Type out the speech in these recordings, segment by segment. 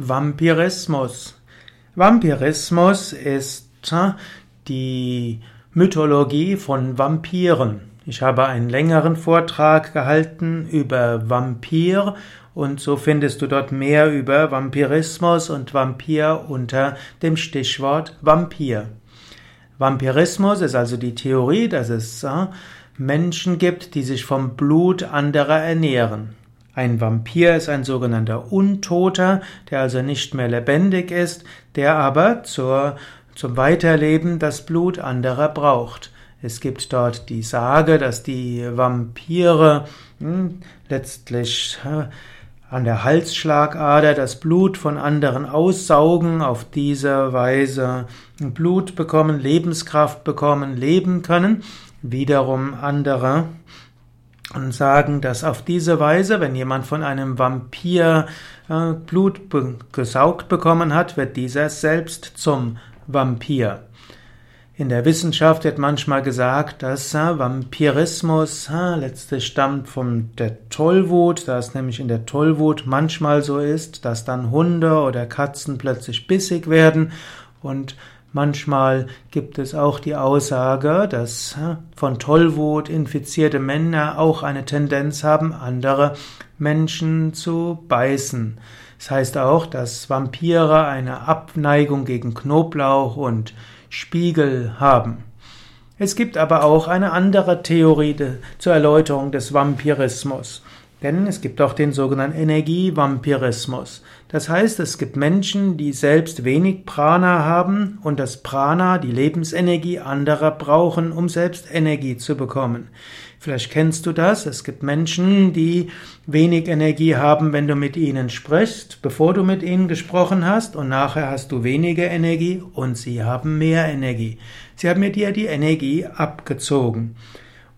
Vampirismus. Vampirismus ist die Mythologie von Vampiren. Ich habe einen längeren Vortrag gehalten über Vampir und so findest du dort mehr über Vampirismus und Vampir unter dem Stichwort Vampir. Vampirismus ist also die Theorie, dass es Menschen gibt, die sich vom Blut anderer ernähren. Ein Vampir ist ein sogenannter Untoter, der also nicht mehr lebendig ist, der aber zur, zum Weiterleben das Blut anderer braucht. Es gibt dort die Sage, dass die Vampire hm, letztlich an der Halsschlagader das Blut von anderen aussaugen, auf diese Weise Blut bekommen, Lebenskraft bekommen, leben können. Wiederum andere und sagen, dass auf diese Weise, wenn jemand von einem Vampir äh, Blut gesaugt bekommen hat, wird dieser selbst zum Vampir. In der Wissenschaft wird manchmal gesagt, dass äh, Vampirismus äh, letztlich stammt von der Tollwut, da es nämlich in der Tollwut manchmal so ist, dass dann Hunde oder Katzen plötzlich bissig werden und Manchmal gibt es auch die Aussage, dass von Tollwut infizierte Männer auch eine Tendenz haben, andere Menschen zu beißen. Das heißt auch, dass Vampire eine Abneigung gegen Knoblauch und Spiegel haben. Es gibt aber auch eine andere Theorie zur Erläuterung des Vampirismus. Denn es gibt auch den sogenannten Energievampirismus. Das heißt, es gibt Menschen, die selbst wenig Prana haben und das Prana, die Lebensenergie anderer brauchen, um selbst Energie zu bekommen. Vielleicht kennst du das. Es gibt Menschen, die wenig Energie haben, wenn du mit ihnen sprichst, bevor du mit ihnen gesprochen hast, und nachher hast du weniger Energie und sie haben mehr Energie. Sie haben mit dir die Energie abgezogen.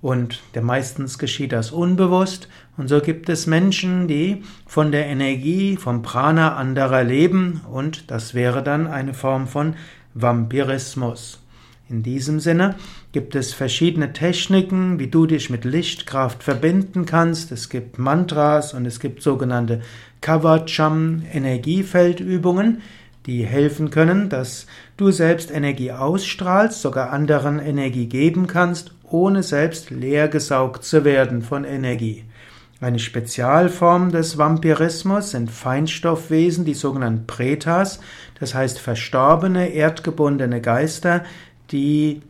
Und der meistens geschieht das unbewusst. Und so gibt es Menschen, die von der Energie, vom Prana anderer leben. Und das wäre dann eine Form von Vampirismus. In diesem Sinne gibt es verschiedene Techniken, wie du dich mit Lichtkraft verbinden kannst. Es gibt Mantras und es gibt sogenannte Kavacham Energiefeldübungen, die helfen können, dass du selbst Energie ausstrahlst, sogar anderen Energie geben kannst ohne selbst leer gesaugt zu werden von Energie. Eine Spezialform des Vampirismus sind Feinstoffwesen, die sogenannten Pretas, das heißt verstorbene, erdgebundene Geister, die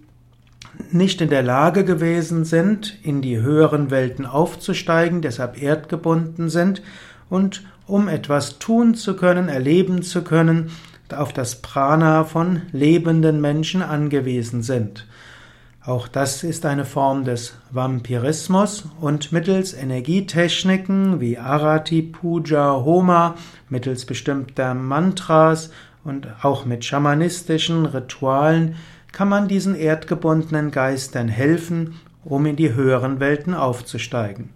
nicht in der Lage gewesen sind, in die höheren Welten aufzusteigen, deshalb erdgebunden sind und um etwas tun zu können, erleben zu können, auf das Prana von lebenden Menschen angewiesen sind. Auch das ist eine Form des Vampirismus und mittels Energietechniken wie Arati, Puja, Homa, mittels bestimmter Mantras und auch mit schamanistischen Ritualen kann man diesen erdgebundenen Geistern helfen, um in die höheren Welten aufzusteigen.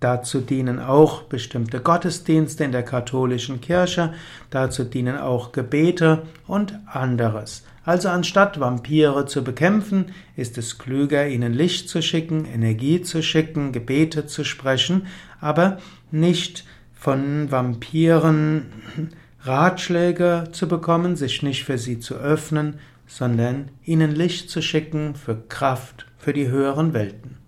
Dazu dienen auch bestimmte Gottesdienste in der katholischen Kirche, dazu dienen auch Gebete und anderes. Also anstatt Vampire zu bekämpfen, ist es klüger, ihnen Licht zu schicken, Energie zu schicken, Gebete zu sprechen, aber nicht von Vampiren Ratschläge zu bekommen, sich nicht für sie zu öffnen, sondern ihnen Licht zu schicken für Kraft, für die höheren Welten.